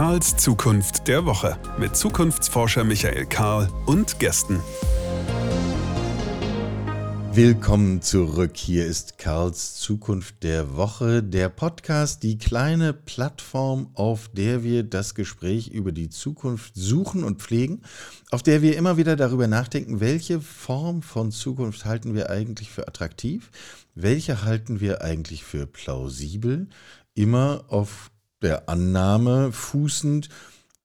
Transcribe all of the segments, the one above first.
Karls Zukunft der Woche mit Zukunftsforscher Michael Karl und Gästen. Willkommen zurück. Hier ist Karls Zukunft der Woche, der Podcast, die kleine Plattform, auf der wir das Gespräch über die Zukunft suchen und pflegen, auf der wir immer wieder darüber nachdenken, welche Form von Zukunft halten wir eigentlich für attraktiv, welche halten wir eigentlich für plausibel, immer auf der Annahme fußend,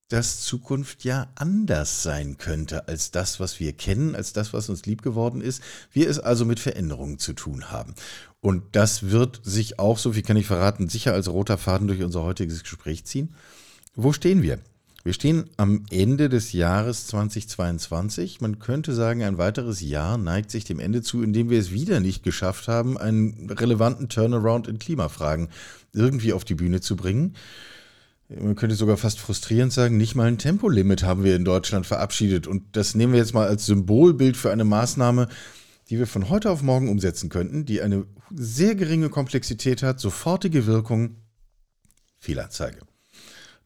dass Zukunft ja anders sein könnte als das, was wir kennen, als das, was uns lieb geworden ist. Wir es also mit Veränderungen zu tun haben. Und das wird sich auch, so viel kann ich verraten, sicher als roter Faden durch unser heutiges Gespräch ziehen. Wo stehen wir? Wir stehen am Ende des Jahres 2022. Man könnte sagen, ein weiteres Jahr neigt sich dem Ende zu, indem wir es wieder nicht geschafft haben, einen relevanten Turnaround in Klimafragen irgendwie auf die Bühne zu bringen. Man könnte sogar fast frustrierend sagen, nicht mal ein Tempolimit haben wir in Deutschland verabschiedet. Und das nehmen wir jetzt mal als Symbolbild für eine Maßnahme, die wir von heute auf morgen umsetzen könnten, die eine sehr geringe Komplexität hat, sofortige Wirkung, Fehlanzeige.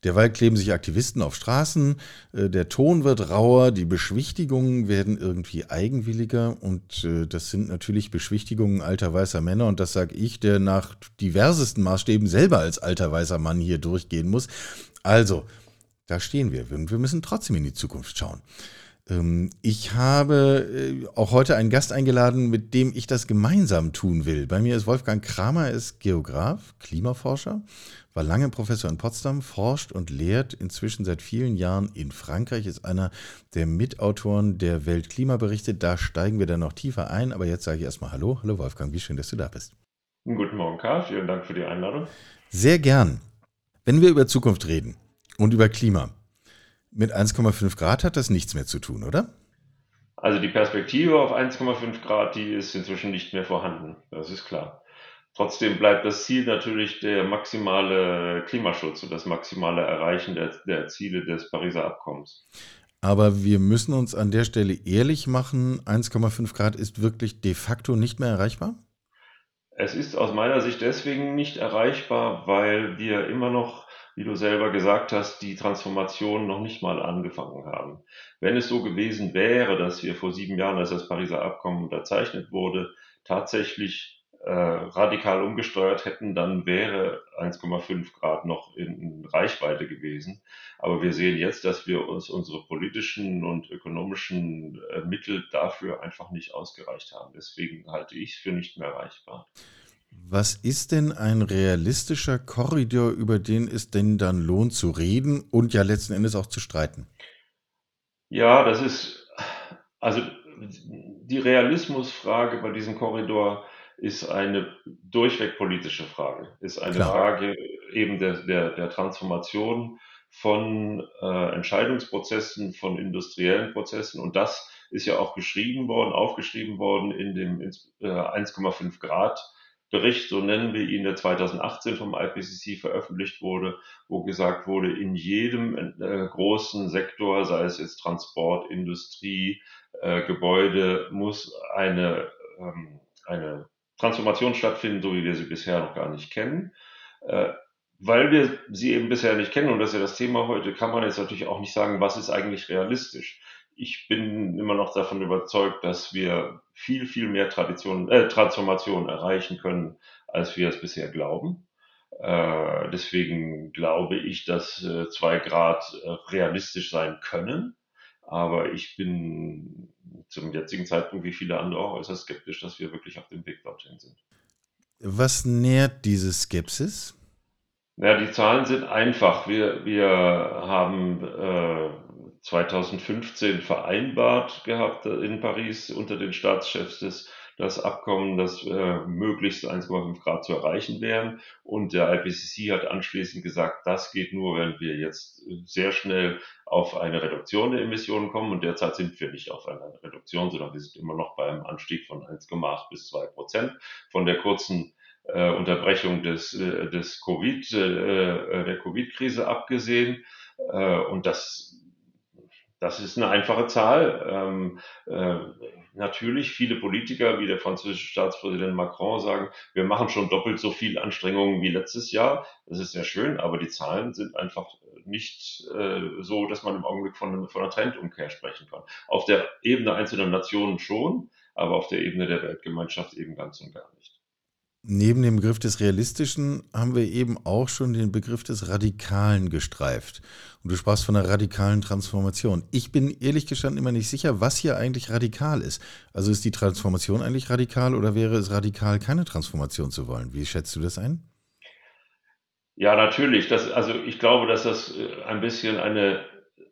Derweil kleben sich Aktivisten auf Straßen, äh, der Ton wird rauer, die Beschwichtigungen werden irgendwie eigenwilliger und äh, das sind natürlich Beschwichtigungen alter weißer Männer und das sage ich, der nach diversesten Maßstäben selber als alter weißer Mann hier durchgehen muss. Also, da stehen wir. Wir müssen trotzdem in die Zukunft schauen. Ähm, ich habe äh, auch heute einen Gast eingeladen, mit dem ich das gemeinsam tun will. Bei mir ist Wolfgang Kramer, er ist Geograf, Klimaforscher war lange Professor in Potsdam, forscht und lehrt inzwischen seit vielen Jahren in Frankreich, ist einer der Mitautoren der Weltklimaberichte. Da steigen wir dann noch tiefer ein, aber jetzt sage ich erstmal Hallo. Hallo Wolfgang, wie schön, dass du da bist. Guten Morgen, Karl. Vielen Dank für die Einladung. Sehr gern. Wenn wir über Zukunft reden und über Klima, mit 1,5 Grad hat das nichts mehr zu tun, oder? Also die Perspektive auf 1,5 Grad, die ist inzwischen nicht mehr vorhanden. Das ist klar. Trotzdem bleibt das Ziel natürlich der maximale Klimaschutz und das maximale Erreichen der, der Ziele des Pariser Abkommens. Aber wir müssen uns an der Stelle ehrlich machen, 1,5 Grad ist wirklich de facto nicht mehr erreichbar? Es ist aus meiner Sicht deswegen nicht erreichbar, weil wir immer noch, wie du selber gesagt hast, die Transformation noch nicht mal angefangen haben. Wenn es so gewesen wäre, dass wir vor sieben Jahren, als das Pariser Abkommen unterzeichnet wurde, tatsächlich äh, radikal umgesteuert hätten, dann wäre 1,5 Grad noch in, Reichweite gewesen. Aber wir sehen jetzt, dass wir uns unsere politischen und ökonomischen äh, Mittel dafür einfach nicht ausgereicht haben. Deswegen halte ich es für nicht mehr erreichbar. Was ist denn ein realistischer Korridor, über den es denn dann lohnt zu reden und ja letzten Endes auch zu streiten? Ja, das ist, also die Realismusfrage bei diesem Korridor ist eine durchweg politische Frage, ist eine Klar. Frage eben der, der, der Transformation von äh, Entscheidungsprozessen, von industriellen Prozessen. Und das ist ja auch geschrieben worden, aufgeschrieben worden in dem äh, 1,5 Grad Bericht, so nennen wir ihn, der 2018 vom IPCC veröffentlicht wurde, wo gesagt wurde, in jedem äh, großen Sektor, sei es jetzt Transport, Industrie, äh, Gebäude, muss eine, ähm, eine Transformation stattfinden, so wie wir sie bisher noch gar nicht kennen. Äh, weil wir sie eben bisher nicht kennen, und das ist ja das Thema heute, kann man jetzt natürlich auch nicht sagen, was ist eigentlich realistisch. Ich bin immer noch davon überzeugt, dass wir viel, viel mehr Tradition, äh, Transformation erreichen können, als wir es bisher glauben. Äh, deswegen glaube ich, dass äh, zwei Grad äh, realistisch sein können. Aber ich bin zum jetzigen Zeitpunkt, wie viele andere auch, äußerst skeptisch, dass wir wirklich auf dem Weg dorthin sind. Was nährt diese Skepsis? Ja, die Zahlen sind einfach. Wir, wir haben äh, 2015 vereinbart gehabt in Paris unter den Staatschefs des das Abkommen, das äh, möglichst 1,5 Grad zu erreichen wären. Und der IPCC hat anschließend gesagt, das geht nur, wenn wir jetzt sehr schnell auf eine Reduktion der Emissionen kommen. Und derzeit sind wir nicht auf einer Reduktion, sondern wir sind immer noch bei einem Anstieg von 1,8 bis 2 Prozent. Von der kurzen äh, Unterbrechung des, äh, des Covid, äh, äh der Covid-Krise abgesehen. Äh, und das das ist eine einfache Zahl. Ähm, äh, natürlich viele Politiker wie der französische Staatspräsident Macron sagen, wir machen schon doppelt so viel Anstrengungen wie letztes Jahr. Das ist sehr schön, aber die Zahlen sind einfach nicht äh, so, dass man im Augenblick von, von einer Trendumkehr sprechen kann. Auf der Ebene einzelner Nationen schon, aber auf der Ebene der Weltgemeinschaft eben ganz und gar nicht. Neben dem Begriff des Realistischen haben wir eben auch schon den Begriff des Radikalen gestreift. Und du sprachst von einer radikalen Transformation. Ich bin ehrlich gestanden immer nicht sicher, was hier eigentlich radikal ist. Also ist die Transformation eigentlich radikal oder wäre es radikal, keine Transformation zu wollen? Wie schätzt du das ein? Ja, natürlich. Das, also ich glaube, dass das äh, ein bisschen eine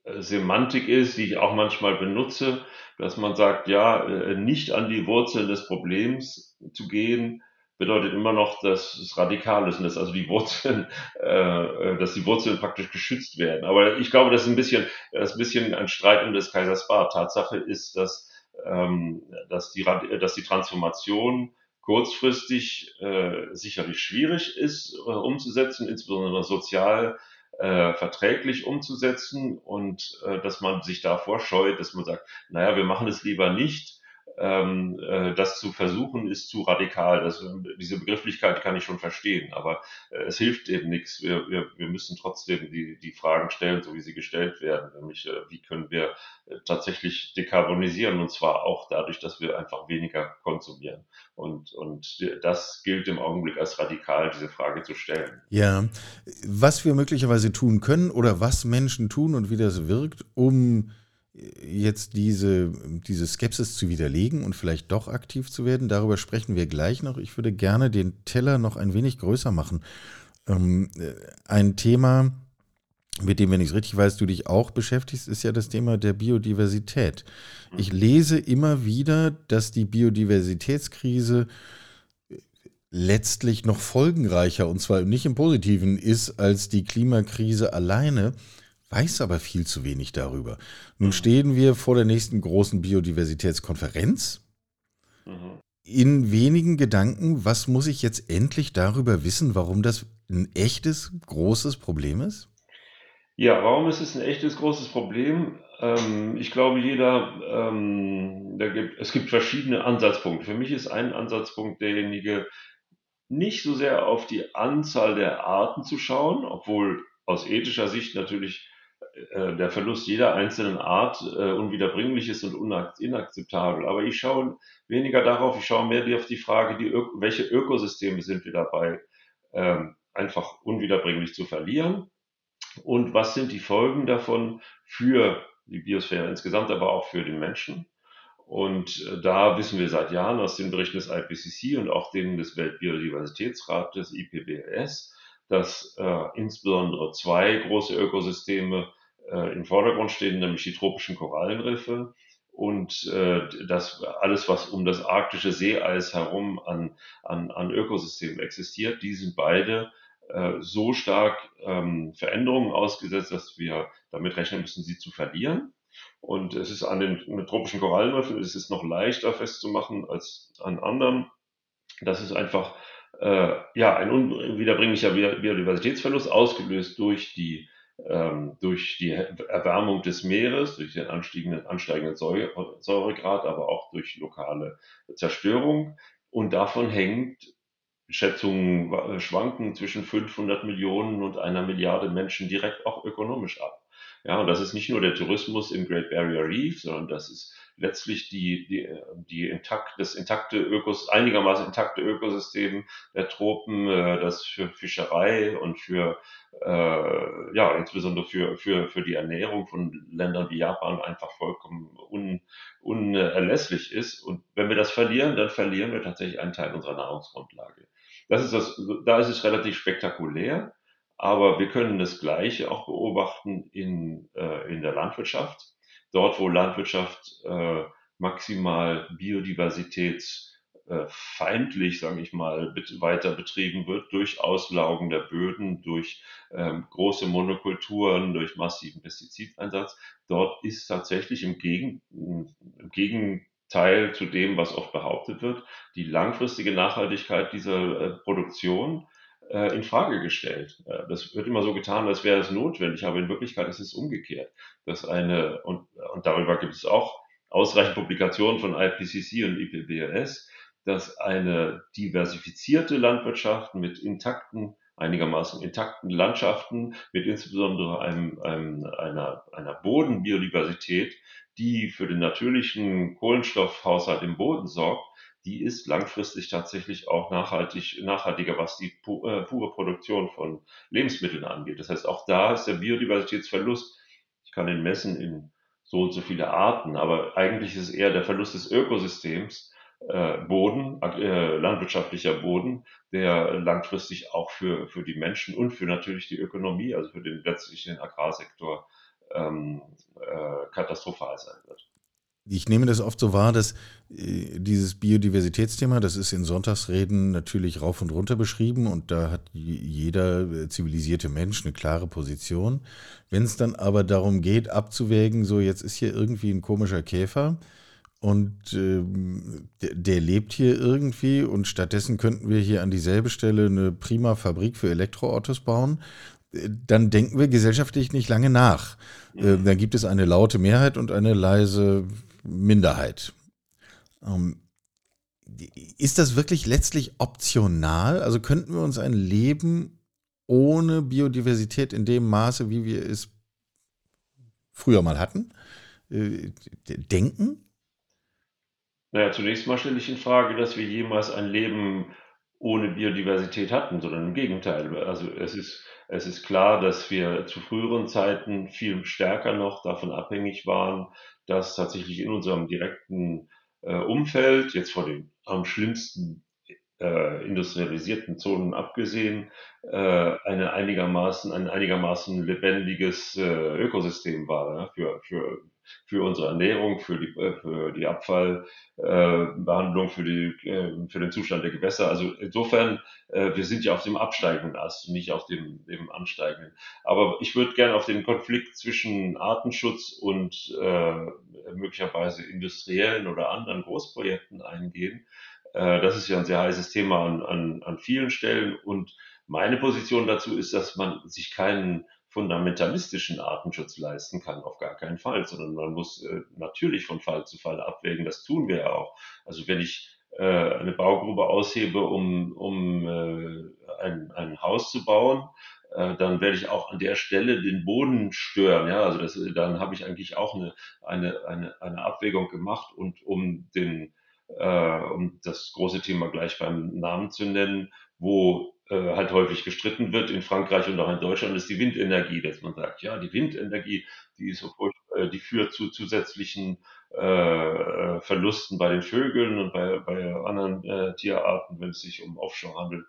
äh, Semantik ist, die ich auch manchmal benutze, dass man sagt, ja, äh, nicht an die Wurzeln des Problems zu gehen, bedeutet immer noch, dass es radikal ist und dass also die Wurzeln, äh, dass die Wurzeln praktisch geschützt werden. Aber ich glaube, das ist ein bisschen, das ist ein bisschen ein Streit um des Kaisers Bart. Tatsache ist, dass, ähm, dass, die, dass die Transformation kurzfristig äh, sicherlich schwierig ist äh, umzusetzen, insbesondere sozial äh, verträglich umzusetzen und äh, dass man sich davor scheut, dass man sagt, naja, wir machen es lieber nicht, ähm, äh, das zu versuchen, ist zu radikal. Das, diese Begrifflichkeit kann ich schon verstehen, aber äh, es hilft eben nichts. Wir, wir, wir müssen trotzdem die, die Fragen stellen, so wie sie gestellt werden, nämlich äh, wie können wir äh, tatsächlich dekarbonisieren und zwar auch dadurch, dass wir einfach weniger konsumieren. Und, und das gilt im Augenblick als radikal, diese Frage zu stellen. Ja, was wir möglicherweise tun können oder was Menschen tun und wie das wirkt, um jetzt diese, diese Skepsis zu widerlegen und vielleicht doch aktiv zu werden. Darüber sprechen wir gleich noch. Ich würde gerne den Teller noch ein wenig größer machen. Ähm, äh, ein Thema, mit dem, wenn ich es richtig weiß, du dich auch beschäftigst, ist ja das Thema der Biodiversität. Ich lese immer wieder, dass die Biodiversitätskrise letztlich noch folgenreicher, und zwar nicht im positiven, ist als die Klimakrise alleine weiß aber viel zu wenig darüber. Nun mhm. stehen wir vor der nächsten großen Biodiversitätskonferenz. Mhm. In wenigen Gedanken, was muss ich jetzt endlich darüber wissen, warum das ein echtes, großes Problem ist? Ja, warum ist es ein echtes, großes Problem? Ähm, ich glaube, jeder, ähm, gibt, es gibt verschiedene Ansatzpunkte. Für mich ist ein Ansatzpunkt derjenige, nicht so sehr auf die Anzahl der Arten zu schauen, obwohl aus ethischer Sicht natürlich der Verlust jeder einzelnen Art äh, unwiederbringlich ist und inakzeptabel. Aber ich schaue weniger darauf, ich schaue mehr auf die Frage, die, welche Ökosysteme sind wir dabei, ähm, einfach unwiederbringlich zu verlieren und was sind die Folgen davon für die Biosphäre insgesamt, aber auch für den Menschen. Und äh, da wissen wir seit Jahren aus den Berichten des IPCC und auch denen des Weltbiodiversitätsrates, IPBES, dass äh, insbesondere zwei große Ökosysteme äh, im Vordergrund stehen, nämlich die tropischen Korallenriffe und äh, das alles, was um das arktische Seeeis herum an, an, an Ökosystemen existiert, die sind beide äh, so stark ähm, Veränderungen ausgesetzt, dass wir damit rechnen müssen, sie zu verlieren. Und es ist an den tropischen Korallenriffen es ist noch leichter festzumachen als an anderen. Das ist einfach äh, ja ein unwiederbringlicher Biodiversitätsverlust ausgelöst durch die ähm, durch die Erwärmung des Meeres, durch den ansteigenden, ansteigenden Säuregrad, aber auch durch lokale Zerstörung. Und davon hängt, Schätzungen schwanken zwischen 500 Millionen und einer Milliarde Menschen direkt auch ökonomisch ab. Ja, und das ist nicht nur der Tourismus im Great Barrier Reef, sondern das ist letztlich die, die, die intakt, das intakte Ökos, einigermaßen intakte Ökosystem der Tropen, äh, das für Fischerei und für, äh, ja, insbesondere für, für, für die Ernährung von Ländern wie Japan einfach vollkommen un, unerlässlich ist. Und wenn wir das verlieren, dann verlieren wir tatsächlich einen Teil unserer Nahrungsgrundlage. Das ist das, da ist es relativ spektakulär. Aber wir können das Gleiche auch beobachten in, äh, in der Landwirtschaft dort, wo Landwirtschaft äh, maximal biodiversitätsfeindlich, äh, sage ich mal, weiter betrieben wird durch Auslaugen der Böden, durch ähm, große Monokulturen, durch massiven Pestizideinsatz. Dort ist tatsächlich im, Gegen, im Gegenteil zu dem, was oft behauptet wird, die langfristige Nachhaltigkeit dieser äh, Produktion äh, in Frage gestellt. Äh, das wird immer so getan, als wäre es notwendig, aber in Wirklichkeit ist es umgekehrt. Dass eine, und, und darüber gibt es auch ausreichend Publikationen von IPCC und IPBES, dass eine diversifizierte Landwirtschaft mit intakten einigermaßen intakten Landschaften mit insbesondere einem, einem, einer, einer Bodenbiodiversität, die für den natürlichen Kohlenstoffhaushalt im Boden sorgt, die ist langfristig tatsächlich auch nachhaltig, nachhaltiger, was die pu äh, pure Produktion von Lebensmitteln angeht. Das heißt, auch da ist der Biodiversitätsverlust, ich kann ihn messen in so und so viele Arten, aber eigentlich ist es eher der Verlust des Ökosystems, äh, Boden, äh, landwirtschaftlicher Boden, der langfristig auch für, für die Menschen und für natürlich die Ökonomie, also für den letztlichen Agrarsektor, ähm, äh, katastrophal sein wird. Ich nehme das oft so wahr, dass äh, dieses Biodiversitätsthema, das ist in Sonntagsreden natürlich rauf und runter beschrieben und da hat jeder äh, zivilisierte Mensch eine klare Position. Wenn es dann aber darum geht, abzuwägen, so jetzt ist hier irgendwie ein komischer Käfer und äh, der, der, lebt hier irgendwie und stattdessen könnten wir hier an dieselbe Stelle eine prima Fabrik für Elektroautos bauen, äh, dann denken wir gesellschaftlich nicht lange nach. Äh, dann gibt es eine laute Mehrheit und eine leise Minderheit. Ähm, ist das wirklich letztlich optional? Also könnten wir uns ein Leben ohne Biodiversität in dem Maße, wie wir es früher mal hatten, äh, denken? Naja, zunächst mal stelle ich in Frage, dass wir jemals ein Leben ohne Biodiversität hatten, sondern im Gegenteil. Also es ist, es ist klar, dass wir zu früheren Zeiten viel stärker noch davon abhängig waren, dass tatsächlich in unserem direkten äh, Umfeld, jetzt vor den am schlimmsten äh, industrialisierten Zonen abgesehen, äh, eine einigermaßen, ein einigermaßen lebendiges äh, Ökosystem war ja, für, für, für unsere Ernährung, für die, äh, für die Abfallbehandlung, für, die, äh, für den Zustand der Gewässer. Also insofern, äh, wir sind ja auf dem absteigenden Ast, nicht auf dem, dem ansteigenden. Aber ich würde gerne auf den Konflikt zwischen Artenschutz und äh, möglicherweise industriellen oder anderen Großprojekten eingehen. Äh, das ist ja ein sehr heißes Thema an, an, an vielen Stellen. Und meine Position dazu ist, dass man sich keinen fundamentalistischen Artenschutz leisten kann, auf gar keinen Fall, sondern man muss äh, natürlich von Fall zu Fall abwägen. Das tun wir ja auch. Also wenn ich äh, eine Baugrube aushebe, um, um äh, ein, ein Haus zu bauen, äh, dann werde ich auch an der Stelle den Boden stören. Ja, also das, dann habe ich eigentlich auch eine, eine, eine, eine Abwägung gemacht und um den äh, um das große Thema gleich beim Namen zu nennen, wo halt häufig gestritten wird in Frankreich und auch in Deutschland, ist die Windenergie, dass man sagt, ja, die Windenergie, die ist so äh, die führt zu zusätzlichen äh, Verlusten bei den Vögeln und bei, bei anderen äh, Tierarten, wenn es sich um Offshore handelt.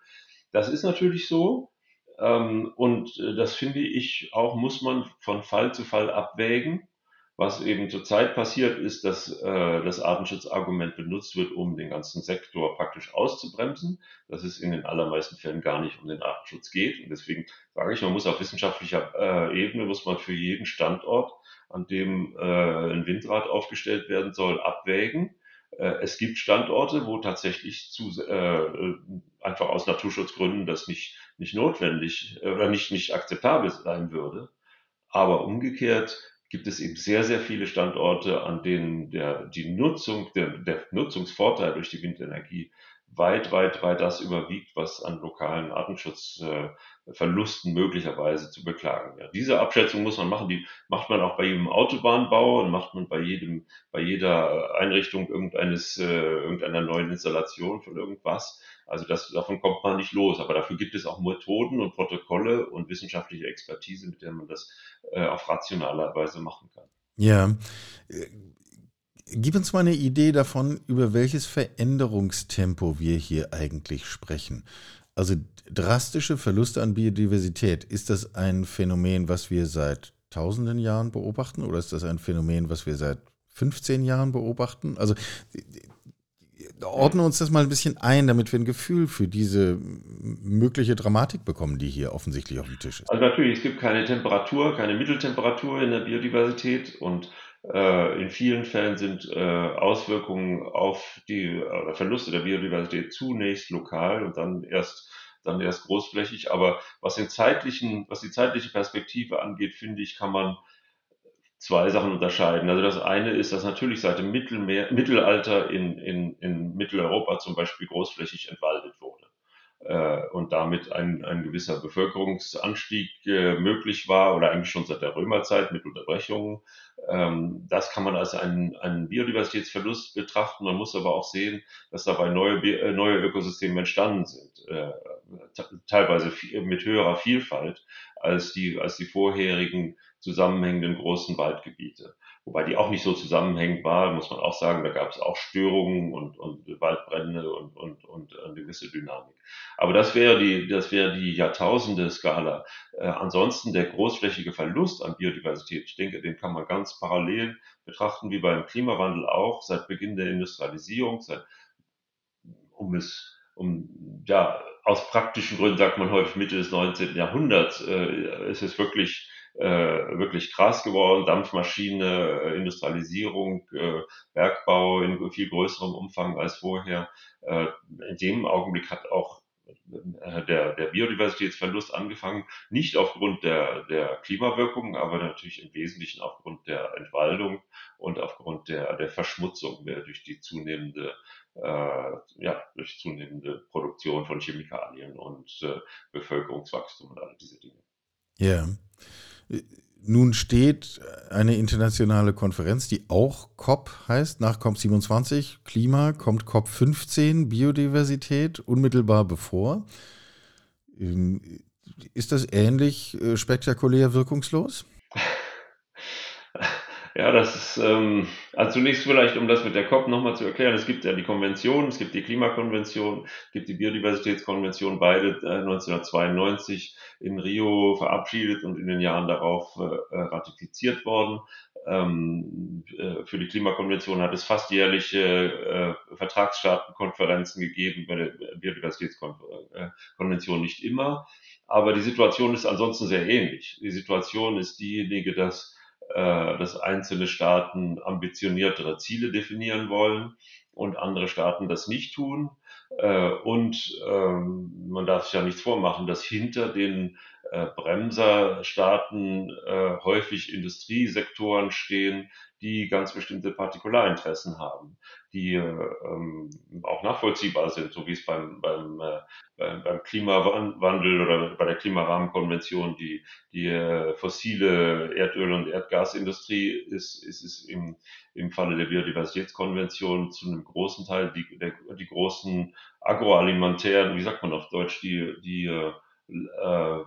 Das ist natürlich so. Ähm, und äh, das finde ich auch, muss man von Fall zu Fall abwägen. Was eben zurzeit passiert, ist, dass äh, das Artenschutzargument benutzt wird, um den ganzen Sektor praktisch auszubremsen, dass es in den allermeisten Fällen gar nicht um den Artenschutz geht. Und deswegen sage ich, man muss auf wissenschaftlicher äh, Ebene, muss man für jeden Standort, an dem äh, ein Windrad aufgestellt werden soll, abwägen. Äh, es gibt Standorte, wo tatsächlich zu, äh, einfach aus Naturschutzgründen das nicht, nicht notwendig äh, oder nicht, nicht akzeptabel sein würde. Aber umgekehrt gibt es eben sehr, sehr viele Standorte, an denen der, die Nutzung, der, der Nutzungsvorteil durch die Windenergie weit, weit, weit das überwiegt, was an lokalen Artenschutzverlusten möglicherweise zu beklagen wäre. Diese Abschätzung muss man machen, die macht man auch bei jedem Autobahnbau und macht man bei jedem, bei jeder Einrichtung irgendeines, äh, irgendeiner neuen Installation von irgendwas. Also das, davon kommt man nicht los. Aber dafür gibt es auch Methoden und Protokolle und wissenschaftliche Expertise, mit der man das äh, auf rationaler Weise machen kann. Ja. Gib uns mal eine Idee davon, über welches Veränderungstempo wir hier eigentlich sprechen. Also drastische Verluste an Biodiversität, ist das ein Phänomen, was wir seit tausenden Jahren beobachten oder ist das ein Phänomen, was wir seit 15 Jahren beobachten? Also ordne uns das mal ein bisschen ein, damit wir ein Gefühl für diese mögliche Dramatik bekommen, die hier offensichtlich auf dem Tisch ist. Also natürlich, es gibt keine Temperatur, keine Mitteltemperatur in der Biodiversität und in vielen Fällen sind äh, Auswirkungen auf die äh, Verluste der Biodiversität zunächst lokal und dann erst dann erst großflächig. Aber was den zeitlichen, was die zeitliche Perspektive angeht, finde ich, kann man zwei Sachen unterscheiden. Also das eine ist, dass natürlich seit dem Mittelmeer, Mittelalter in, in, in Mitteleuropa zum Beispiel großflächig entwaldet wurde. Äh, und damit ein, ein gewisser Bevölkerungsanstieg äh, möglich war oder eigentlich schon seit der Römerzeit mit Unterbrechungen. Ähm, das kann man als einen, einen Biodiversitätsverlust betrachten. Man muss aber auch sehen, dass dabei neue, äh, neue Ökosysteme entstanden sind, teilweise mit höherer Vielfalt als die, als die vorherigen zusammenhängenden großen Waldgebiete wobei die auch nicht so zusammenhängend war, muss man auch sagen, da gab es auch Störungen und, und Waldbrände und, und, und eine gewisse Dynamik. Aber das wäre die, das wäre die Jahrtausende-Skala. Äh, ansonsten der großflächige Verlust an Biodiversität, ich denke, den kann man ganz parallel betrachten wie beim Klimawandel auch, seit Beginn der Industrialisierung, seit, um es um ja aus praktischen Gründen sagt man häufig Mitte des 19. Jahrhunderts äh, ist es wirklich äh, wirklich krass geworden. Dampfmaschine, äh, Industrialisierung, äh, Bergbau in viel größerem Umfang als vorher. Äh, in dem Augenblick hat auch äh, der, der Biodiversitätsverlust angefangen, nicht aufgrund der, der Klimawirkungen, aber natürlich im Wesentlichen aufgrund der Entwaldung und aufgrund der, der Verschmutzung durch die zunehmende, äh, ja, durch zunehmende Produktion von Chemikalien und äh, Bevölkerungswachstum und all diese Dinge. Ja. Nun steht eine internationale Konferenz, die auch COP heißt, nach COP27, Klima, kommt COP15, Biodiversität, unmittelbar bevor. Ähm, ist das ähnlich äh, spektakulär wirkungslos? Ja, das ist, ähm, also zunächst vielleicht, um das mit der COP nochmal zu erklären, es gibt ja die Konvention, es gibt die Klimakonvention, es gibt die Biodiversitätskonvention, beide äh, 1992 in Rio verabschiedet und in den Jahren darauf äh, äh, ratifiziert worden. Ähm, äh, für die Klimakonvention hat es fast jährliche äh, Vertragsstaatenkonferenzen gegeben, bei der Biodiversitätskonvention nicht immer. Aber die Situation ist ansonsten sehr ähnlich. Die Situation ist diejenige, dass dass einzelne Staaten ambitioniertere Ziele definieren wollen und andere Staaten das nicht tun. Äh, und ähm, man darf sich ja nichts vormachen, dass hinter den äh, Bremserstaaten häufig Industriesektoren stehen, die ganz bestimmte Partikularinteressen haben, die ähm, auch nachvollziehbar sind, so wie es beim, beim, äh, beim Klimawandel oder bei der Klimarahmenkonvention die, die äh, fossile Erdöl- und Erdgasindustrie ist, ist es im, im Falle der Biodiversitätskonvention zu einem großen Teil die, der, die großen agroalimentären, wie sagt man auf Deutsch, die, die, äh, äh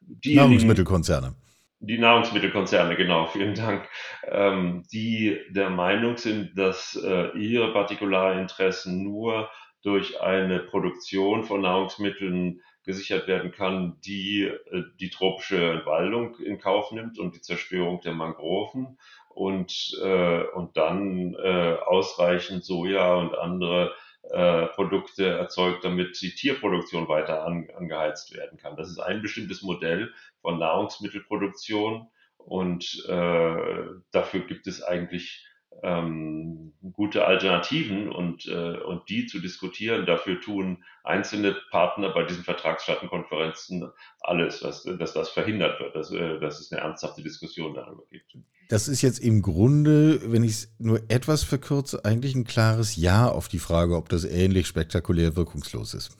die Nahrungsmittelkonzerne. Die Nahrungsmittelkonzerne, genau, vielen Dank, ähm, die der Meinung sind, dass äh, ihre Partikularinteressen nur durch eine Produktion von Nahrungsmitteln gesichert werden kann, die äh, die tropische Entwaldung in Kauf nimmt und die Zerstörung der Mangroven und, äh, und dann äh, ausreichend Soja und andere äh, Produkte erzeugt, damit die Tierproduktion weiter an, angeheizt werden kann. Das ist ein bestimmtes Modell von Nahrungsmittelproduktion und äh, dafür gibt es eigentlich ähm, gute Alternativen und, äh, und die zu diskutieren. Dafür tun einzelne Partner bei diesen Vertragsstaatenkonferenzen alles, dass, dass das verhindert wird, dass, äh, dass es eine ernsthafte Diskussion darüber gibt. Das ist jetzt im Grunde, wenn ich es nur etwas verkürze, eigentlich ein klares Ja auf die Frage, ob das ähnlich spektakulär wirkungslos ist.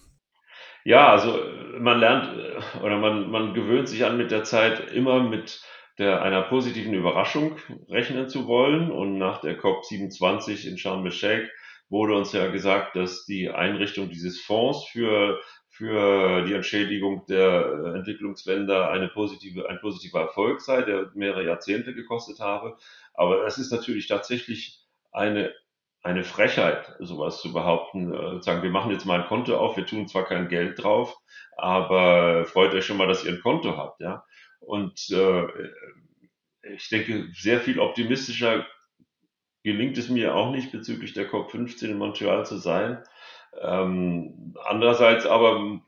Ja, also man lernt äh, oder man, man gewöhnt sich an mit der Zeit immer mit der einer positiven Überraschung rechnen zu wollen. Und nach der COP27 in Sharm el-Sheikh wurde uns ja gesagt, dass die Einrichtung dieses Fonds für, für die Entschädigung der Entwicklungsländer eine positive, ein positiver Erfolg sei, der mehrere Jahrzehnte gekostet habe. Aber es ist natürlich tatsächlich eine eine Frechheit, sowas zu behaupten, äh, sagen, wir machen jetzt mal ein Konto auf, wir tun zwar kein Geld drauf, aber freut euch schon mal, dass ihr ein Konto habt, ja. Und äh, ich denke, sehr viel optimistischer gelingt es mir auch nicht bezüglich der COP15 in Montreal zu sein. Ähm, andererseits aber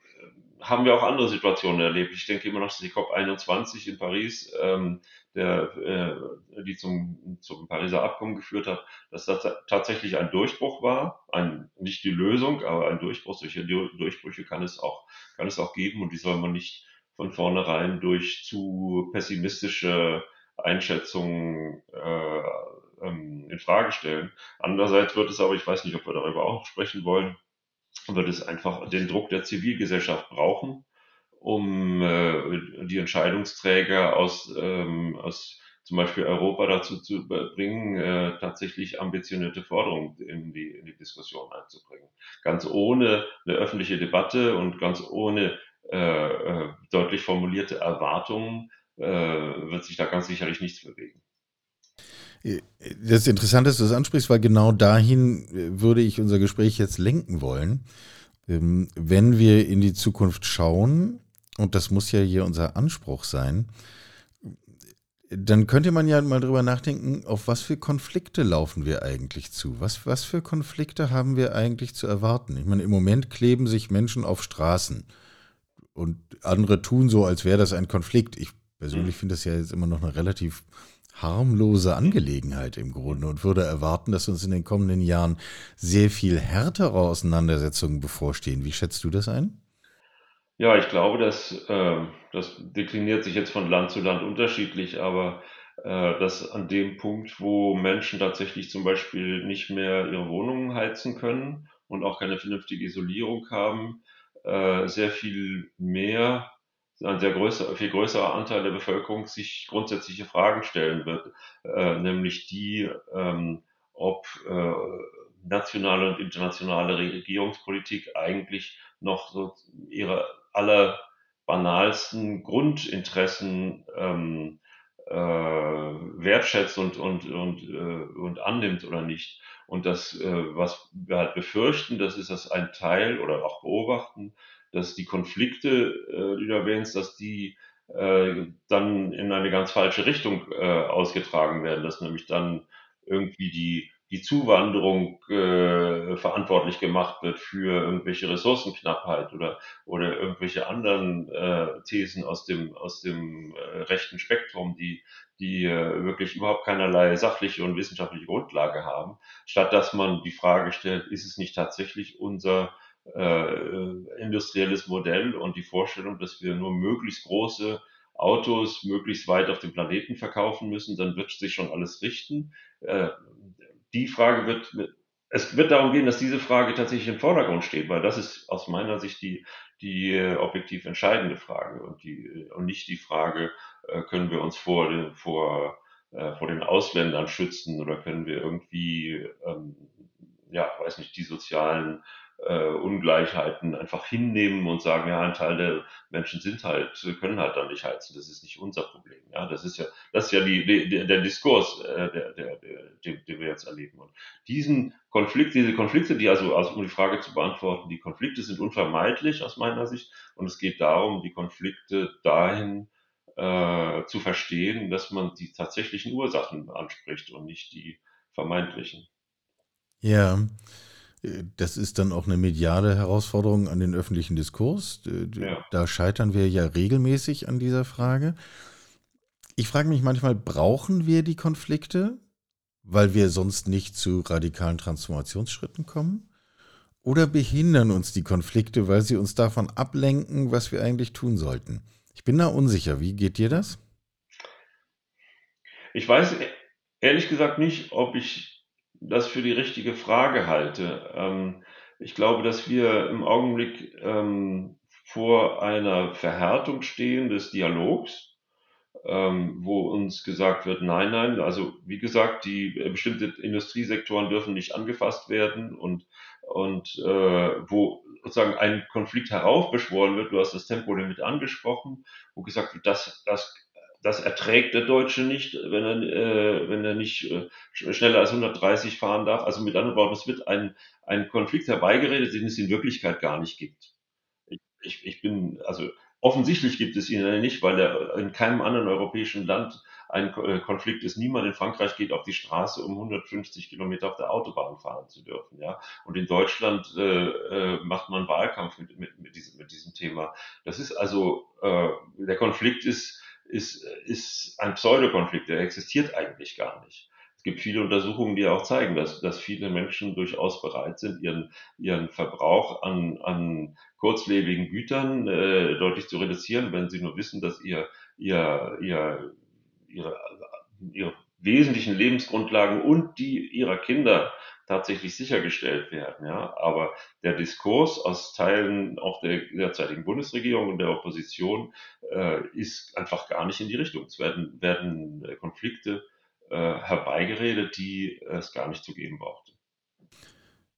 haben wir auch andere Situationen erlebt. Ich denke immer noch, dass die COP21 in Paris, ähm, der, äh, die zum, zum Pariser Abkommen geführt hat, dass das tatsächlich ein Durchbruch war. Ein, nicht die Lösung, aber ein Durchbruch. Solche Durchbrüche kann es auch, kann es auch geben und die soll man nicht von vornherein durch zu pessimistische Einschätzungen äh, ähm, in Frage stellen. Andererseits wird es aber, ich weiß nicht, ob wir darüber auch sprechen wollen, wird es einfach den Druck der Zivilgesellschaft brauchen, um äh, die Entscheidungsträger aus, ähm, aus zum Beispiel Europa dazu zu bringen, äh, tatsächlich ambitionierte Forderungen in die, in die Diskussion einzubringen. Ganz ohne eine öffentliche Debatte und ganz ohne äh, äh, deutlich formulierte Erwartungen äh, wird sich da ganz sicherlich nichts bewegen. Das Interessante ist, dass du das ansprichst, weil genau dahin äh, würde ich unser Gespräch jetzt lenken wollen. Ähm, wenn wir in die Zukunft schauen, und das muss ja hier unser Anspruch sein, dann könnte man ja mal drüber nachdenken, auf was für Konflikte laufen wir eigentlich zu? Was, was für Konflikte haben wir eigentlich zu erwarten? Ich meine, im Moment kleben sich Menschen auf Straßen und andere tun so, als wäre das ein Konflikt. Ich persönlich finde das ja jetzt immer noch eine relativ harmlose Angelegenheit im Grunde und würde erwarten, dass uns in den kommenden Jahren sehr viel härtere Auseinandersetzungen bevorstehen. Wie schätzt du das ein? Ja, ich glaube, dass äh, das dekliniert sich jetzt von Land zu Land unterschiedlich, aber äh, dass an dem Punkt, wo Menschen tatsächlich zum Beispiel nicht mehr ihre Wohnungen heizen können und auch keine vernünftige Isolierung haben, äh, sehr viel mehr ein sehr größer, viel größerer Anteil der Bevölkerung sich grundsätzliche Fragen stellen wird, äh, nämlich die, ähm, ob äh, nationale und internationale Regierungspolitik eigentlich noch so ihre aller banalsten Grundinteressen ähm, äh, wertschätzt und, und, und, äh, und annimmt oder nicht. Und das, äh, was wir halt befürchten, das ist, dass ein Teil oder auch beobachten, dass die Konflikte, äh, die du erwähnst, dass die äh, dann in eine ganz falsche Richtung äh, ausgetragen werden, dass nämlich dann irgendwie die, die Zuwanderung äh, verantwortlich gemacht wird für irgendwelche Ressourcenknappheit oder, oder irgendwelche anderen äh, Thesen aus dem, aus dem äh, rechten Spektrum, die, die äh, wirklich überhaupt keinerlei sachliche und wissenschaftliche Grundlage haben, statt dass man die Frage stellt, ist es nicht tatsächlich unser äh, industrielles Modell und die Vorstellung, dass wir nur möglichst große Autos möglichst weit auf dem Planeten verkaufen müssen, dann wird sich schon alles richten. Äh, die Frage wird, es wird darum gehen, dass diese Frage tatsächlich im Vordergrund steht, weil das ist aus meiner Sicht die, die äh, objektiv entscheidende Frage und, die, und nicht die Frage, äh, können wir uns vor, vor, äh, vor den Ausländern schützen oder können wir irgendwie, ähm, ja, weiß nicht, die sozialen äh, Ungleichheiten einfach hinnehmen und sagen, ja, ein Teil der Menschen sind halt, können halt dann nicht heizen. Das ist nicht unser Problem. Ja, das ist ja, das ist ja die, die der Diskurs, äh, der, der, der, den, den wir jetzt erleben. Und diesen Konflikt, diese Konflikte, die also, also um die Frage zu beantworten, die Konflikte sind unvermeidlich aus meiner Sicht. Und es geht darum, die Konflikte dahin äh, zu verstehen, dass man die tatsächlichen Ursachen anspricht und nicht die vermeintlichen. Ja, das ist dann auch eine mediale Herausforderung an den öffentlichen Diskurs. Ja. Da scheitern wir ja regelmäßig an dieser Frage. Ich frage mich manchmal, brauchen wir die Konflikte, weil wir sonst nicht zu radikalen Transformationsschritten kommen? Oder behindern uns die Konflikte, weil sie uns davon ablenken, was wir eigentlich tun sollten? Ich bin da unsicher. Wie geht dir das? Ich weiß ehrlich gesagt nicht, ob ich das für die richtige Frage halte. Ähm, ich glaube, dass wir im Augenblick ähm, vor einer Verhärtung stehen des Dialogs, ähm, wo uns gesagt wird, nein, nein, also wie gesagt, die äh, bestimmte Industriesektoren dürfen nicht angefasst werden und, und äh, wo sozusagen ein Konflikt heraufbeschworen wird, du hast das Tempolimit angesprochen, wo gesagt wird, das, das das erträgt der Deutsche nicht, wenn er, äh, wenn er nicht äh, schneller als 130 fahren darf. Also mit anderen Worten, es wird ein, ein Konflikt herbeigeredet, den es in Wirklichkeit gar nicht gibt. Ich, ich, ich bin, also offensichtlich gibt es ihn nicht, weil er in keinem anderen europäischen Land ein äh, Konflikt ist. Niemand in Frankreich geht auf die Straße, um 150 Kilometer auf der Autobahn fahren zu dürfen. Ja? Und in Deutschland äh, äh, macht man Wahlkampf mit, mit, mit, diesem, mit diesem Thema. Das ist also, äh, der Konflikt ist, ist, ist ein Pseudokonflikt, der existiert eigentlich gar nicht. Es gibt viele Untersuchungen, die auch zeigen, dass, dass viele Menschen durchaus bereit sind, ihren, ihren Verbrauch an, an kurzlebigen Gütern äh, deutlich zu reduzieren, wenn sie nur wissen, dass ihr, ihr, ihr, ihre, ihre wesentlichen Lebensgrundlagen und die ihrer Kinder tatsächlich sichergestellt werden. Ja. Aber der Diskurs aus Teilen auch der derzeitigen Bundesregierung und der Opposition äh, ist einfach gar nicht in die Richtung. Es werden, werden Konflikte äh, herbeigeredet, die es gar nicht zu geben brauchte.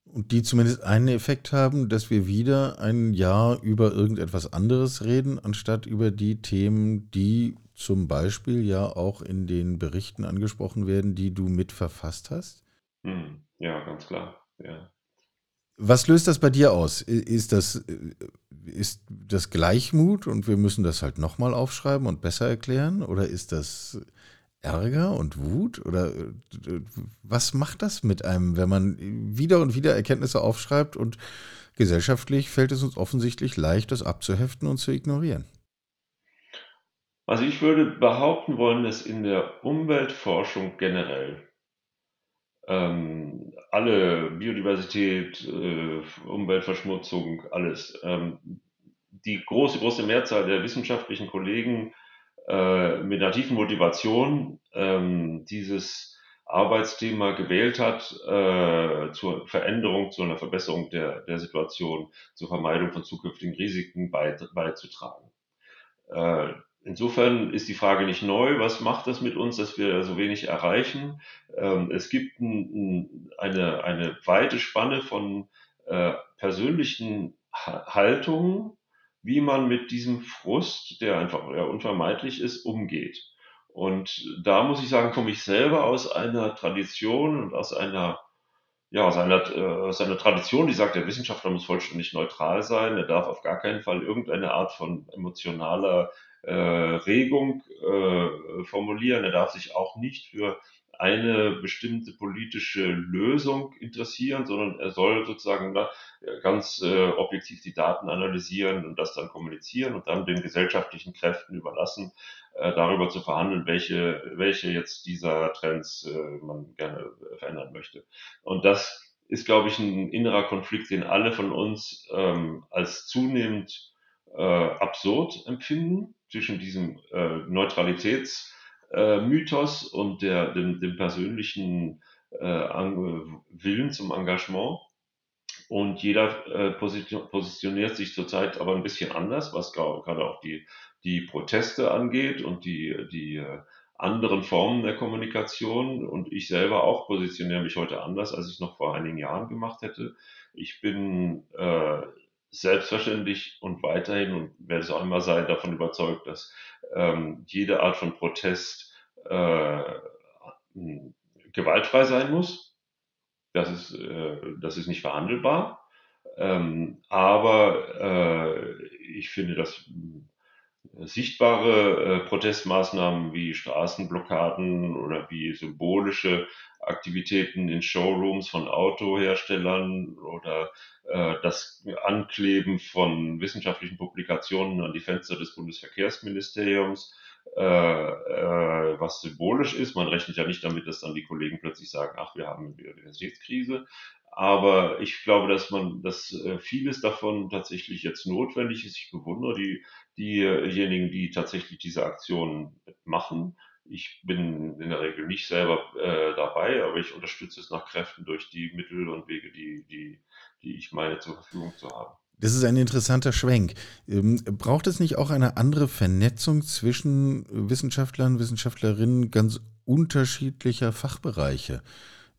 Und die zumindest einen Effekt haben, dass wir wieder ein Jahr über irgendetwas anderes reden, anstatt über die Themen, die zum Beispiel ja auch in den Berichten angesprochen werden, die du mitverfasst hast? Hm, ja, ganz klar. Ja. Was löst das bei dir aus? Ist das, ist das Gleichmut und wir müssen das halt nochmal aufschreiben und besser erklären? Oder ist das Ärger und Wut? Oder was macht das mit einem, wenn man wieder und wieder Erkenntnisse aufschreibt und gesellschaftlich fällt es uns offensichtlich leicht, das abzuheften und zu ignorieren? Also ich würde behaupten wollen, dass in der Umweltforschung generell ähm, alle Biodiversität, äh, Umweltverschmutzung, alles, ähm, die große, große Mehrzahl der wissenschaftlichen Kollegen äh, mit einer tiefen Motivation ähm, dieses Arbeitsthema gewählt hat, äh, zur Veränderung, zu einer Verbesserung der, der Situation, zur Vermeidung von zukünftigen Risiken beizutragen. Äh, insofern ist die Frage nicht neu. Was macht das mit uns, dass wir so wenig erreichen? Ähm, es gibt ein, eine, eine weite Spanne von äh, persönlichen Haltungen, wie man mit diesem Frust, der einfach unvermeidlich ist, umgeht. Und da muss ich sagen, komme ich selber aus einer Tradition und aus einer ja, aus einer, äh, aus einer Tradition, die sagt, der Wissenschaftler muss vollständig neutral sein, er darf auf gar keinen Fall irgendeine Art von emotionaler äh, Regung äh, formulieren, er darf sich auch nicht für eine bestimmte politische Lösung interessieren, sondern er soll sozusagen ganz äh, objektiv die Daten analysieren und das dann kommunizieren und dann den gesellschaftlichen Kräften überlassen, äh, darüber zu verhandeln, welche, welche jetzt dieser Trends äh, man gerne verändern möchte. Und das ist, glaube ich, ein innerer Konflikt, den alle von uns ähm, als zunehmend äh, absurd empfinden zwischen diesem äh, Neutralitätsmythos äh, und der, dem, dem persönlichen äh, Willen zum Engagement. Und jeder äh, positioniert sich zurzeit aber ein bisschen anders, was gerade auch die die Proteste angeht und die, die äh, anderen Formen der Kommunikation. Und ich selber auch positioniere mich heute anders, als ich noch vor einigen Jahren gemacht hätte. Ich bin äh, selbstverständlich und weiterhin und werde es auch immer sein, davon überzeugt, dass ähm, jede Art von Protest äh, gewaltfrei sein muss. Das ist, äh, das ist nicht verhandelbar. Ähm, aber äh, ich finde, dass sichtbare äh, Protestmaßnahmen wie Straßenblockaden oder wie symbolische Aktivitäten in Showrooms von Autoherstellern oder äh, das Ankleben von wissenschaftlichen Publikationen an die Fenster des Bundesverkehrsministeriums, äh, äh, was symbolisch ist. Man rechnet ja nicht damit, dass dann die Kollegen plötzlich sagen, ach, wir haben eine Biodiversitätskrise. Aber ich glaube, dass man, dass äh, vieles davon tatsächlich jetzt notwendig ist. Ich bewundere die diejenigen, die tatsächlich diese Aktionen machen. Ich bin in der Regel nicht selber äh, dabei, aber ich unterstütze es nach Kräften durch die Mittel und Wege, die, die, die ich meine zur Verfügung zu haben. Das ist ein interessanter Schwenk. Ähm, braucht es nicht auch eine andere Vernetzung zwischen Wissenschaftlern, Wissenschaftlerinnen ganz unterschiedlicher Fachbereiche,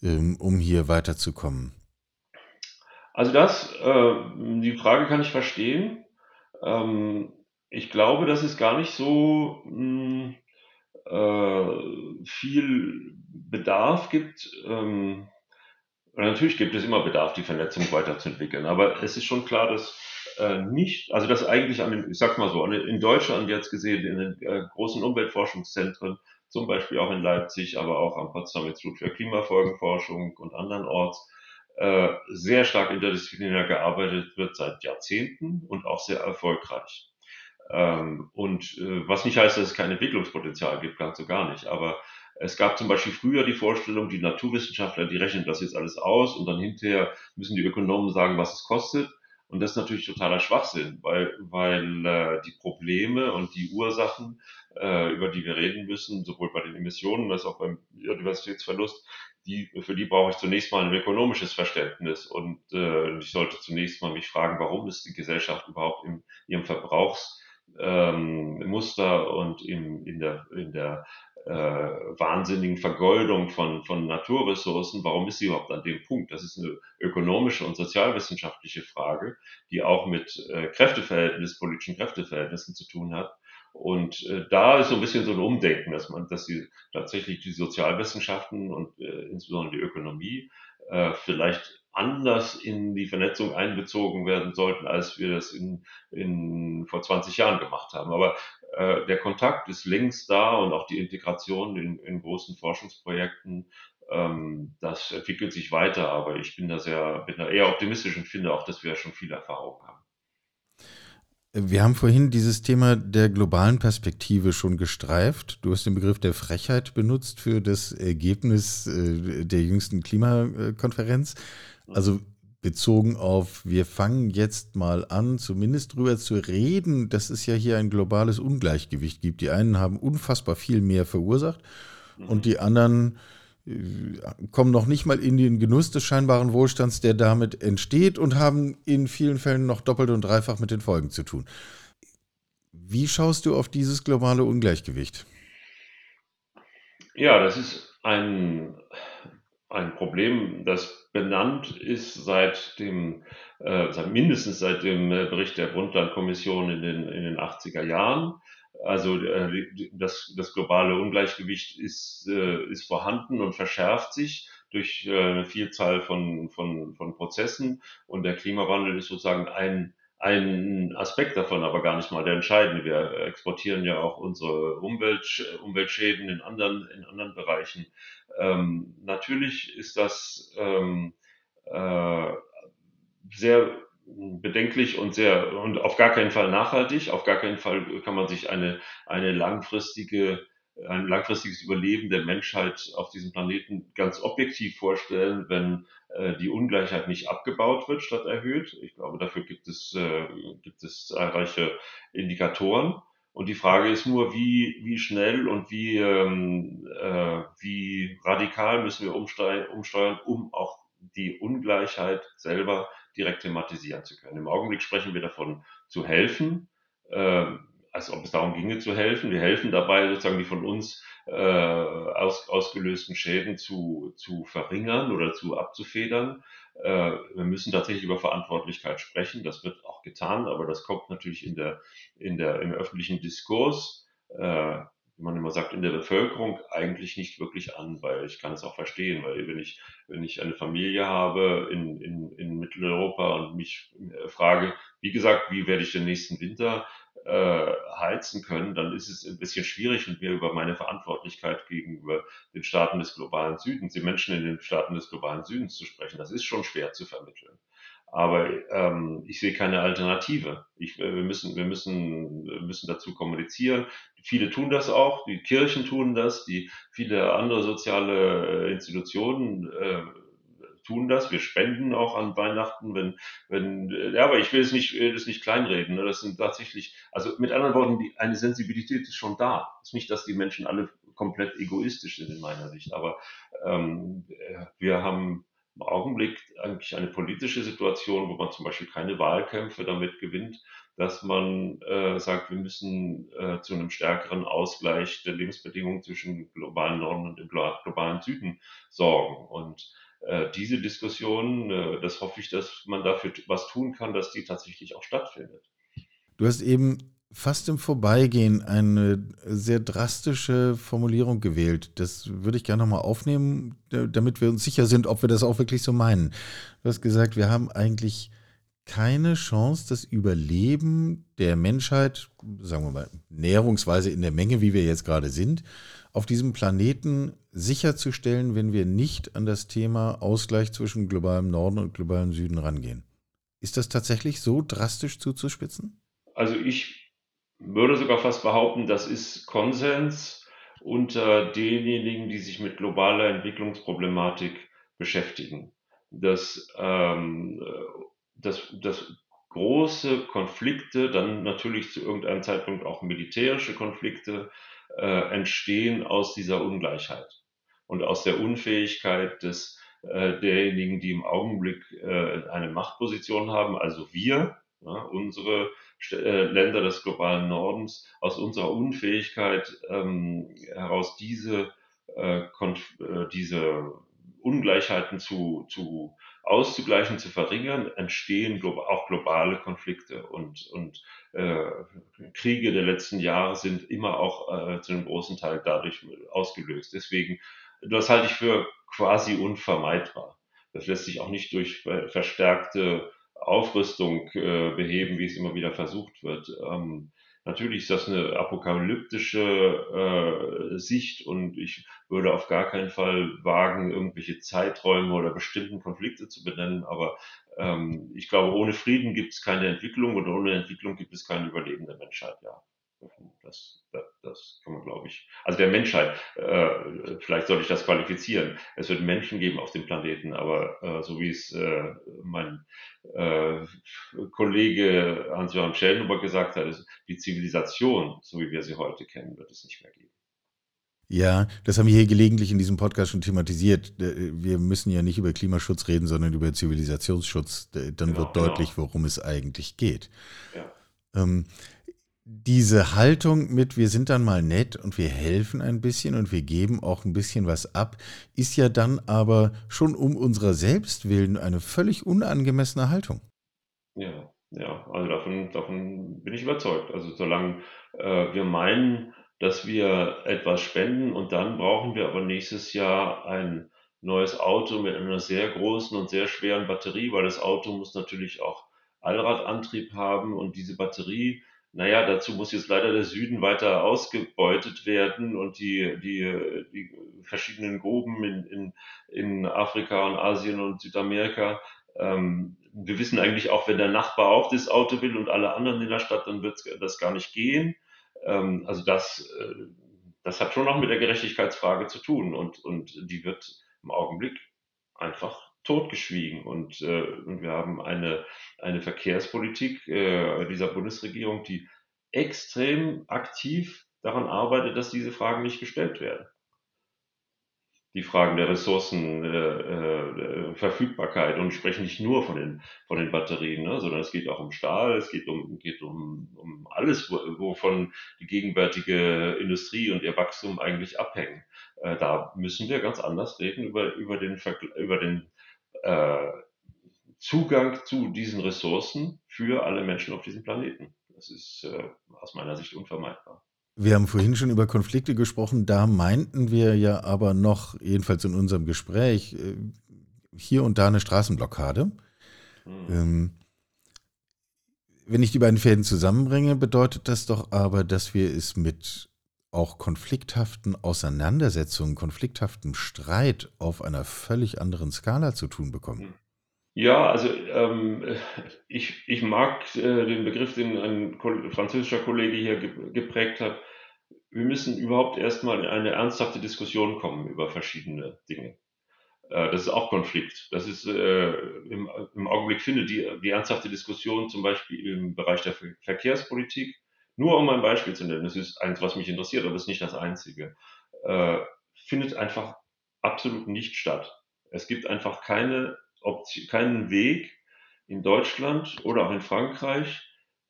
ähm, um hier weiterzukommen? Also das, äh, die Frage kann ich verstehen. Ähm, ich glaube, dass es gar nicht so mh, hm, äh, viel Bedarf gibt. Ähm, natürlich gibt es immer Bedarf, die Vernetzung weiterzuentwickeln, aber es ist schon klar, dass äh, nicht, also dass eigentlich an den, ich sag mal so, in Deutschland jetzt gesehen, in den äh, großen Umweltforschungszentren, zum Beispiel auch in Leipzig, aber auch am Potsdam Institut für Klimafolgenforschung und andernorts, äh, sehr stark interdisziplinär gearbeitet wird seit Jahrzehnten und auch sehr erfolgreich. Ähm, und äh, was nicht heißt, dass es kein Entwicklungspotenzial gibt, ganz so gar nicht. Aber es gab zum Beispiel früher die Vorstellung, die Naturwissenschaftler, die rechnen das jetzt alles aus und dann hinterher müssen die Ökonomen sagen, was es kostet. Und das ist natürlich totaler Schwachsinn, weil, weil äh, die Probleme und die Ursachen, äh, über die wir reden müssen, sowohl bei den Emissionen als auch beim Biodiversitätsverlust, die, für die brauche ich zunächst mal ein ökonomisches Verständnis. Und äh, ich sollte zunächst mal mich fragen, warum ist die Gesellschaft überhaupt in ihrem Verbrauchs ähm, und in, in der, in der äh, wahnsinnigen Vergeudung von, von Naturressourcen, warum ist sie überhaupt an dem Punkt? Das ist eine ökonomische und sozialwissenschaftliche Frage, die auch mit äh, Kräfteverhältnis, politischen Kräfteverhältnissen zu tun hat. Und äh, da ist so ein bisschen so ein Umdenken, dass man, dass die tatsächlich die Sozialwissenschaften und äh, insbesondere die Ökonomie äh, vielleicht anders in die Vernetzung einbezogen werden sollten, als wir das in, in vor 20 Jahren gemacht haben. Aber äh, der Kontakt ist längst da und auch die Integration in, in großen Forschungsprojekten, ähm, das entwickelt sich weiter. Aber ich bin da sehr, bin da eher optimistisch und finde auch, dass wir schon viel Erfahrung haben. Wir haben vorhin dieses Thema der globalen Perspektive schon gestreift. Du hast den Begriff der Frechheit benutzt für das Ergebnis äh, der jüngsten Klimakonferenz. Also bezogen auf, wir fangen jetzt mal an, zumindest drüber zu reden, dass es ja hier ein globales Ungleichgewicht gibt. Die einen haben unfassbar viel mehr verursacht und mhm. die anderen äh, kommen noch nicht mal in den Genuss des scheinbaren Wohlstands, der damit entsteht und haben in vielen Fällen noch doppelt und dreifach mit den Folgen zu tun. Wie schaust du auf dieses globale Ungleichgewicht? Ja, das ist ein, ein Problem, das benannt ist seit dem, äh, mindestens seit dem äh, Bericht der Brundtland-Kommission in den, in den 80er Jahren. Also äh, das, das globale Ungleichgewicht ist, äh, ist vorhanden und verschärft sich durch äh, eine Vielzahl von, von, von Prozessen. Und der Klimawandel ist sozusagen ein, ein Aspekt davon, aber gar nicht mal der entscheidende. Wir exportieren ja auch unsere Umwelt, Umweltschäden in anderen, in anderen Bereichen. Ähm, natürlich ist das ähm, äh, sehr bedenklich und sehr und auf gar keinen Fall nachhaltig. Auf gar keinen Fall kann man sich eine, eine langfristige ein langfristiges Überleben der Menschheit auf diesem Planeten ganz objektiv vorstellen, wenn äh, die Ungleichheit nicht abgebaut wird statt erhöht. Ich glaube, dafür gibt es, äh, gibt es zahlreiche Indikatoren. Und die Frage ist nur, wie, wie schnell und wie, ähm, äh, wie radikal müssen wir umsteuern, umsteuern, um auch die Ungleichheit selber direkt thematisieren zu können. Im Augenblick sprechen wir davon zu helfen, äh, als ob es darum ginge zu helfen. Wir helfen dabei, sozusagen die von uns äh, aus, ausgelösten Schäden zu, zu verringern oder zu abzufedern. Äh, wir müssen tatsächlich über Verantwortlichkeit sprechen. Das wird auch getan, aber das kommt natürlich in der, in der, im öffentlichen Diskurs äh, wie man immer sagt, in der Bevölkerung eigentlich nicht wirklich an, weil ich kann es auch verstehen, weil wenn ich, wenn ich eine Familie habe in, in, in Mitteleuropa und mich äh, frage, wie gesagt, wie werde ich den nächsten Winter äh, heizen können, dann ist es ein bisschen schwierig, mit mir über meine Verantwortlichkeit gegenüber den Staaten des globalen Südens, den Menschen in den Staaten des globalen Südens zu sprechen. Das ist schon schwer zu vermitteln. Aber ähm, ich sehe keine Alternative. Ich, äh, wir, müssen, wir, müssen, wir müssen dazu kommunizieren. Viele tun das auch, die Kirchen tun das, die viele andere soziale äh, Institutionen äh, tun das. Wir spenden auch an Weihnachten, wenn, wenn, äh, ja, aber ich will es nicht, will es nicht kleinreden. Ne? Das sind tatsächlich, also mit anderen Worten, die, eine Sensibilität ist schon da. Es ist nicht, dass die Menschen alle komplett egoistisch sind in meiner Sicht, aber ähm, äh, wir haben im Augenblick eigentlich eine politische Situation, wo man zum Beispiel keine Wahlkämpfe damit gewinnt, dass man äh, sagt, wir müssen äh, zu einem stärkeren Ausgleich der Lebensbedingungen zwischen globalen Norden und dem globalen Süden sorgen. Und äh, diese Diskussion, äh, das hoffe ich, dass man dafür was tun kann, dass die tatsächlich auch stattfindet. Du hast eben fast im Vorbeigehen eine sehr drastische Formulierung gewählt. Das würde ich gerne nochmal aufnehmen, damit wir uns sicher sind, ob wir das auch wirklich so meinen. Du hast gesagt, wir haben eigentlich keine Chance, das Überleben der Menschheit, sagen wir mal, näherungsweise in der Menge, wie wir jetzt gerade sind, auf diesem Planeten sicherzustellen, wenn wir nicht an das Thema Ausgleich zwischen globalem Norden und globalem Süden rangehen. Ist das tatsächlich so drastisch zuzuspitzen? Also ich würde sogar fast behaupten, das ist Konsens unter denjenigen, die sich mit globaler Entwicklungsproblematik beschäftigen. Das, ähm, das, das große Konflikte, dann natürlich zu irgendeinem Zeitpunkt auch militärische Konflikte äh, entstehen aus dieser Ungleichheit und aus der Unfähigkeit des äh, derjenigen, die im Augenblick äh, eine Machtposition haben, also wir, ja, unsere äh, Länder des globalen Nordens, aus unserer Unfähigkeit ähm, heraus diese, äh, äh, diese Ungleichheiten zu, zu auszugleichen, zu verringern, entstehen auch globale Konflikte und, und äh, Kriege der letzten Jahre sind immer auch äh, zu einem großen Teil dadurch ausgelöst. Deswegen, das halte ich für quasi unvermeidbar. Das lässt sich auch nicht durch verstärkte Aufrüstung äh, beheben, wie es immer wieder versucht wird. Ähm, natürlich ist das eine apokalyptische äh, Sicht und ich würde auf gar keinen Fall wagen, irgendwelche Zeiträume oder bestimmten Konflikte zu benennen. Aber ähm, ich glaube, ohne Frieden gibt es keine Entwicklung und ohne Entwicklung gibt es kein Überleben der Menschheit, ja. Das, das, das kann man, glaube ich. Also der Menschheit, äh, vielleicht sollte ich das qualifizieren. Es wird Menschen geben auf dem Planeten, aber äh, so wie es äh, mein äh, Kollege Hans-Johann Schellenhuber gesagt hat, ist, die Zivilisation, so wie wir sie heute kennen, wird es nicht mehr geben. Ja, das haben wir hier gelegentlich in diesem Podcast schon thematisiert. Äh, wir müssen ja nicht über Klimaschutz reden, sondern über Zivilisationsschutz. Dann genau, wird deutlich, genau. worum es eigentlich geht. Ja. Ähm, diese Haltung mit, wir sind dann mal nett und wir helfen ein bisschen und wir geben auch ein bisschen was ab, ist ja dann aber schon um unserer selbst willen eine völlig unangemessene Haltung. Ja, ja, also davon, davon bin ich überzeugt. Also solange äh, wir meinen, dass wir etwas spenden und dann brauchen wir aber nächstes Jahr ein neues Auto mit einer sehr großen und sehr schweren Batterie, weil das Auto muss natürlich auch Allradantrieb haben und diese Batterie naja, dazu muss jetzt leider der Süden weiter ausgebeutet werden und die, die, die verschiedenen Gruben in, in, in Afrika und Asien und Südamerika. Ähm, wir wissen eigentlich auch, wenn der Nachbar auch das Auto will und alle anderen in der Stadt, dann wird das gar nicht gehen. Ähm, also das, äh, das hat schon auch mit der Gerechtigkeitsfrage zu tun und, und die wird im Augenblick einfach totgeschwiegen. Und, äh, und wir haben eine, eine Verkehrspolitik äh, dieser Bundesregierung, die extrem aktiv daran arbeitet, dass diese Fragen nicht gestellt werden. Die Fragen der Ressourcenverfügbarkeit äh, äh, und sprechen nicht nur von den, von den Batterien, ne, sondern es geht auch um Stahl, es geht um, geht um, um alles, wovon die gegenwärtige Industrie und ihr Wachstum eigentlich abhängen. Äh, da müssen wir ganz anders reden über, über den, über den äh, Zugang zu diesen Ressourcen für alle Menschen auf diesem Planeten. Das ist äh, aus meiner Sicht unvermeidbar. Wir haben vorhin schon über Konflikte gesprochen, da meinten wir ja aber noch, jedenfalls in unserem Gespräch, äh, hier und da eine Straßenblockade. Hm. Ähm, wenn ich die beiden Fäden zusammenbringe, bedeutet das doch aber, dass wir es mit auch konflikthaften Auseinandersetzungen, konflikthaftem Streit auf einer völlig anderen Skala zu tun bekommen. Hm. Ja, also ähm, ich, ich mag äh, den Begriff, den ein französischer Kollege hier geprägt hat. Wir müssen überhaupt erstmal in eine ernsthafte Diskussion kommen über verschiedene Dinge. Äh, das ist auch Konflikt. Das ist äh, im, im Augenblick findet die, die ernsthafte Diskussion zum Beispiel im Bereich der Verkehrspolitik nur um ein Beispiel zu nennen, das ist eins, was mich interessiert, aber es ist nicht das einzige, äh, findet einfach absolut nicht statt. Es gibt einfach keine Option, keinen Weg in Deutschland oder auch in Frankreich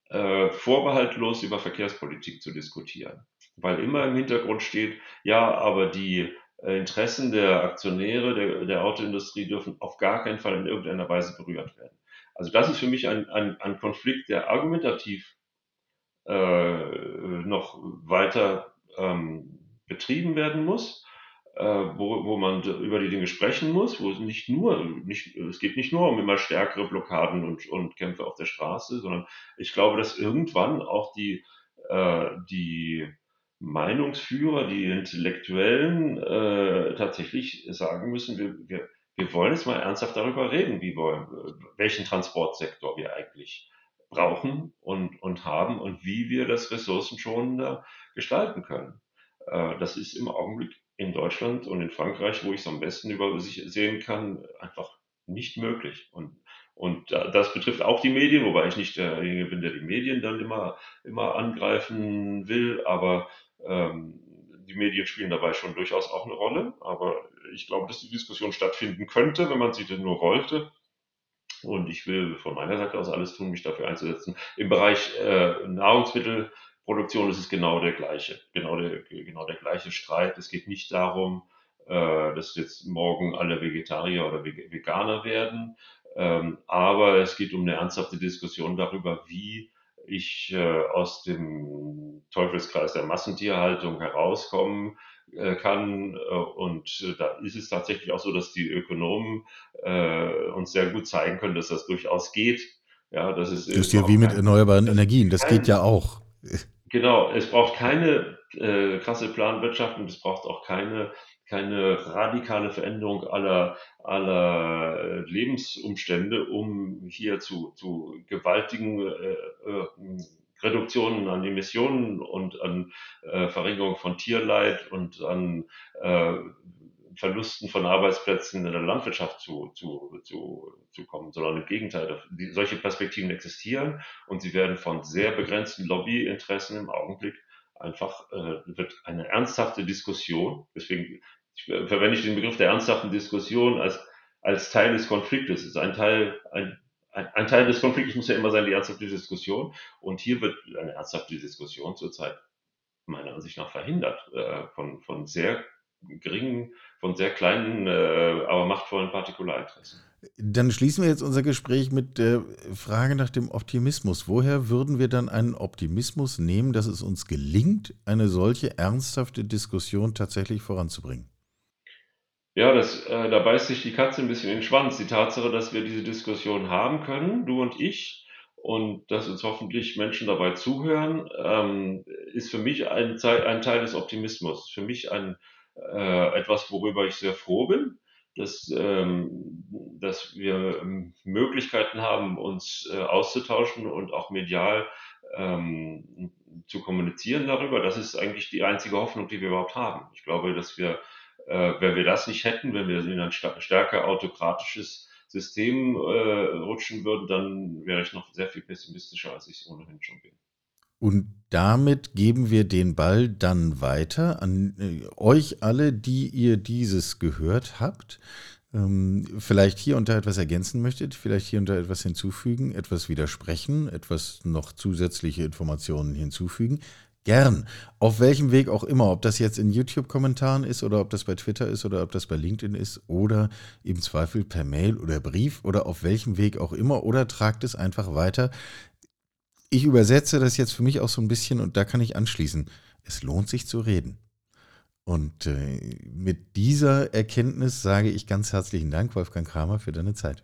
äh, vorbehaltlos über Verkehrspolitik zu diskutieren. Weil immer im Hintergrund steht, ja, aber die äh, Interessen der Aktionäre der, der Autoindustrie dürfen auf gar keinen Fall in irgendeiner Weise berührt werden. Also das ist für mich ein, ein, ein Konflikt, der argumentativ noch weiter ähm, betrieben werden muss, äh, wo, wo man über die Dinge sprechen muss, wo es nicht nur, nicht, es geht nicht nur um immer stärkere Blockaden und, und Kämpfe auf der Straße, sondern ich glaube, dass irgendwann auch die, äh, die Meinungsführer, die Intellektuellen äh, tatsächlich sagen müssen, wir, wir, wir wollen jetzt mal ernsthaft darüber reden, wie wollen, welchen Transportsektor wir eigentlich brauchen und, und haben und wie wir das ressourcenschonender gestalten können. Äh, das ist im Augenblick in Deutschland und in Frankreich, wo ich es am besten über sich sehen kann, einfach nicht möglich. Und, Und das betrifft auch die Medien, wobei ich nicht derjenige bin, der die Medien dann immer, immer angreifen will, aber ähm, die Medien spielen dabei schon durchaus auch eine Rolle. Aber ich glaube, dass die Diskussion stattfinden könnte, wenn man sie denn nur wollte. Und ich will von meiner Seite aus alles tun, mich dafür einzusetzen. Im Bereich äh, Nahrungsmittelproduktion ist es genau der gleiche, genau der, genau der gleiche Streit. Es geht nicht darum, äh, dass jetzt morgen alle Vegetarier oder Veganer werden, ähm, aber es geht um eine ernsthafte Diskussion darüber, wie ich äh, aus dem Teufelskreis der Massentierhaltung herauskommen äh, kann. Äh, und äh, da ist es tatsächlich auch so, dass die Ökonomen äh, uns sehr gut zeigen können, dass das durchaus geht. Ja, das ist, das ist ja wie mit erneuerbaren Energien, das kein, geht ja auch. Genau, es braucht keine äh, krasse Planwirtschaft und es braucht auch keine keine radikale Veränderung aller, aller äh, Lebensumstände, um hier zu, zu gewaltigen äh, äh, Reduktionen an Emissionen und an äh, Verringerung von Tierleid und an äh, Verlusten von Arbeitsplätzen in der Landwirtschaft zu, zu, zu, zu kommen, sondern im Gegenteil. Die, solche Perspektiven existieren und sie werden von sehr begrenzten Lobbyinteressen im Augenblick einfach äh, wird eine ernsthafte Diskussion, deswegen verwende ich den Begriff der ernsthaften Diskussion als, als Teil des Konfliktes. Es ist ein Teil, ein, ein, ein, Teil des Konfliktes muss ja immer sein, die ernsthafte Diskussion. Und hier wird eine ernsthafte Diskussion zurzeit meiner Ansicht nach verhindert äh, von, von sehr geringen, von sehr kleinen, äh, aber machtvollen Partikularinteressen. Dann schließen wir jetzt unser Gespräch mit der Frage nach dem Optimismus. Woher würden wir dann einen Optimismus nehmen, dass es uns gelingt, eine solche ernsthafte Diskussion tatsächlich voranzubringen? Ja, das, äh, da beißt sich die Katze ein bisschen in den Schwanz. Die Tatsache, dass wir diese Diskussion haben können, du und ich, und dass uns hoffentlich Menschen dabei zuhören, ähm, ist für mich ein, ein Teil des Optimismus. Für mich ein, äh, etwas, worüber ich sehr froh bin, dass, ähm, dass wir ähm, Möglichkeiten haben, uns äh, auszutauschen und auch medial ähm, zu kommunizieren darüber. Das ist eigentlich die einzige Hoffnung, die wir überhaupt haben. Ich glaube, dass wir, äh, wenn wir das nicht hätten, wenn wir in ein stärker autokratisches System äh, rutschen würden, dann wäre ich noch sehr viel pessimistischer, als ich es ohnehin schon bin. Und damit geben wir den Ball dann weiter an äh, euch alle, die ihr dieses gehört habt. Ähm, vielleicht hier und da etwas ergänzen möchtet, vielleicht hier und da etwas hinzufügen, etwas widersprechen, etwas noch zusätzliche Informationen hinzufügen. Gern. Auf welchem Weg auch immer, ob das jetzt in YouTube-Kommentaren ist oder ob das bei Twitter ist oder ob das bei LinkedIn ist oder im Zweifel per Mail oder Brief oder auf welchem Weg auch immer oder tragt es einfach weiter ich übersetze das jetzt für mich auch so ein bisschen und da kann ich anschließen. Es lohnt sich zu reden. Und äh, mit dieser Erkenntnis sage ich ganz herzlichen Dank, Wolfgang Kramer, für deine Zeit.